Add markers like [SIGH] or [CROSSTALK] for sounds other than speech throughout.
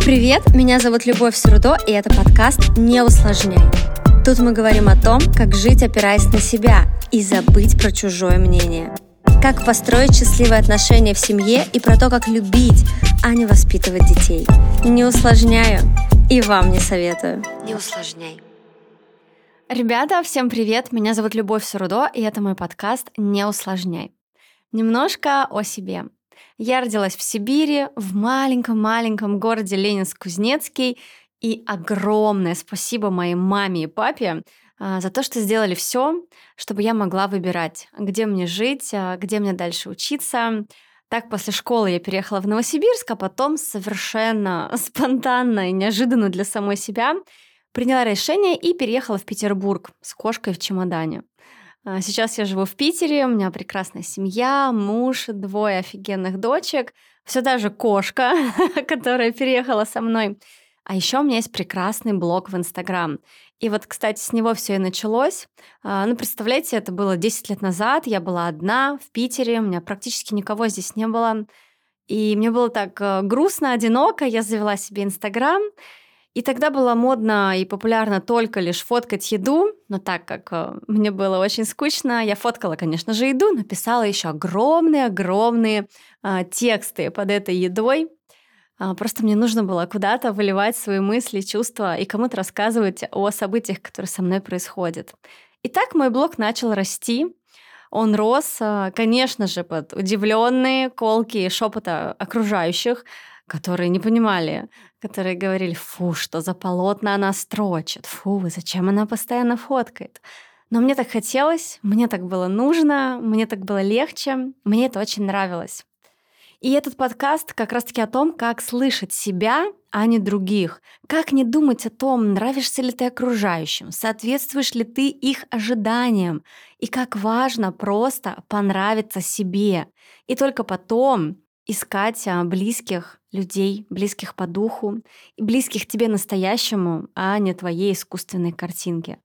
Привет, меня зовут Любовь Сурдо, и это подкаст «Не усложняй». Тут мы говорим о том, как жить, опираясь на себя, и забыть про чужое мнение. Как построить счастливые отношения в семье и про то, как любить, а не воспитывать детей. Не усложняю и вам не советую. Не усложняй. Ребята, всем привет! Меня зовут Любовь Сурудо, и это мой подкаст «Не усложняй». Немножко о себе. Я родилась в Сибири, в маленьком-маленьком городе Ленинск-Кузнецкий, и огромное спасибо моей маме и папе а, за то, что сделали все, чтобы я могла выбирать, где мне жить, а, где мне дальше учиться. Так, после школы я переехала в Новосибирск, а потом совершенно [LAUGHS] спонтанно и неожиданно для самой себя приняла решение и переехала в Петербург с кошкой в чемодане. А, сейчас я живу в Питере, у меня прекрасная семья, муж, двое офигенных дочек, все даже кошка, [LAUGHS] которая переехала со мной. А еще у меня есть прекрасный блог в Инстаграм. И вот, кстати, с него все и началось. А, ну, представляете, это было 10 лет назад, я была одна в Питере, у меня практически никого здесь не было. И мне было так э, грустно, одиноко, я завела себе Инстаграм, и тогда было модно и популярно только лишь фоткать еду, но так как э, мне было очень скучно, я фоткала, конечно же, еду, написала еще огромные-огромные э, тексты под этой едой. Э, просто мне нужно было куда-то выливать свои мысли, чувства и кому-то рассказывать о событиях, которые со мной происходят. И так мой блог начал расти. Он рос, э, конечно же, под удивленные колки и шепота окружающих, которые не понимали, которые говорили, фу, что за полотна она строчит, фу, зачем она постоянно фоткает. Но мне так хотелось, мне так было нужно, мне так было легче, мне это очень нравилось. И этот подкаст как раз-таки о том, как слышать себя, а не других. Как не думать о том, нравишься ли ты окружающим, соответствуешь ли ты их ожиданиям. И как важно просто понравиться себе. И только потом искать а, близких людей, близких по духу, близких тебе настоящему, а не твоей искусственной картинке.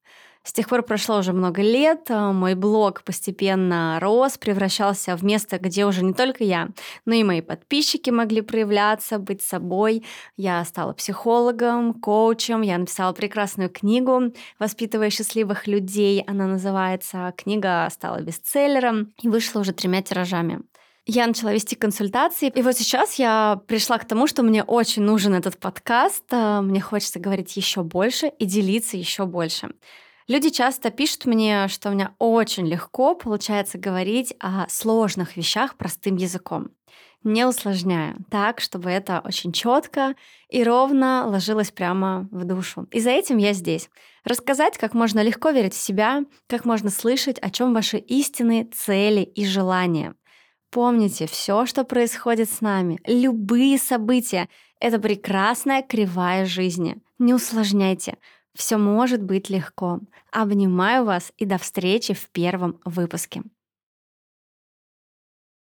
С тех пор прошло уже много лет, а, мой блог постепенно рос, превращался в место, где уже не только я, но и мои подписчики могли проявляться, быть собой. Я стала психологом, коучем, я написала прекрасную книгу «Воспитывая счастливых людей», она называется. Книга стала бестселлером и вышла уже тремя тиражами я начала вести консультации. И вот сейчас я пришла к тому, что мне очень нужен этот подкаст. Э, мне хочется говорить еще больше и делиться еще больше. Люди часто пишут мне, что у меня очень легко получается говорить о сложных вещах простым языком, не усложняя, так, чтобы это очень четко и ровно ложилось прямо в душу. И за этим я здесь. Рассказать, как можно легко верить в себя, как можно слышать, о чем ваши истины, цели и желания. Помните, все, что происходит с нами, любые события — это прекрасная кривая жизни. Не усложняйте. Все может быть легко. Обнимаю вас и до встречи в первом выпуске.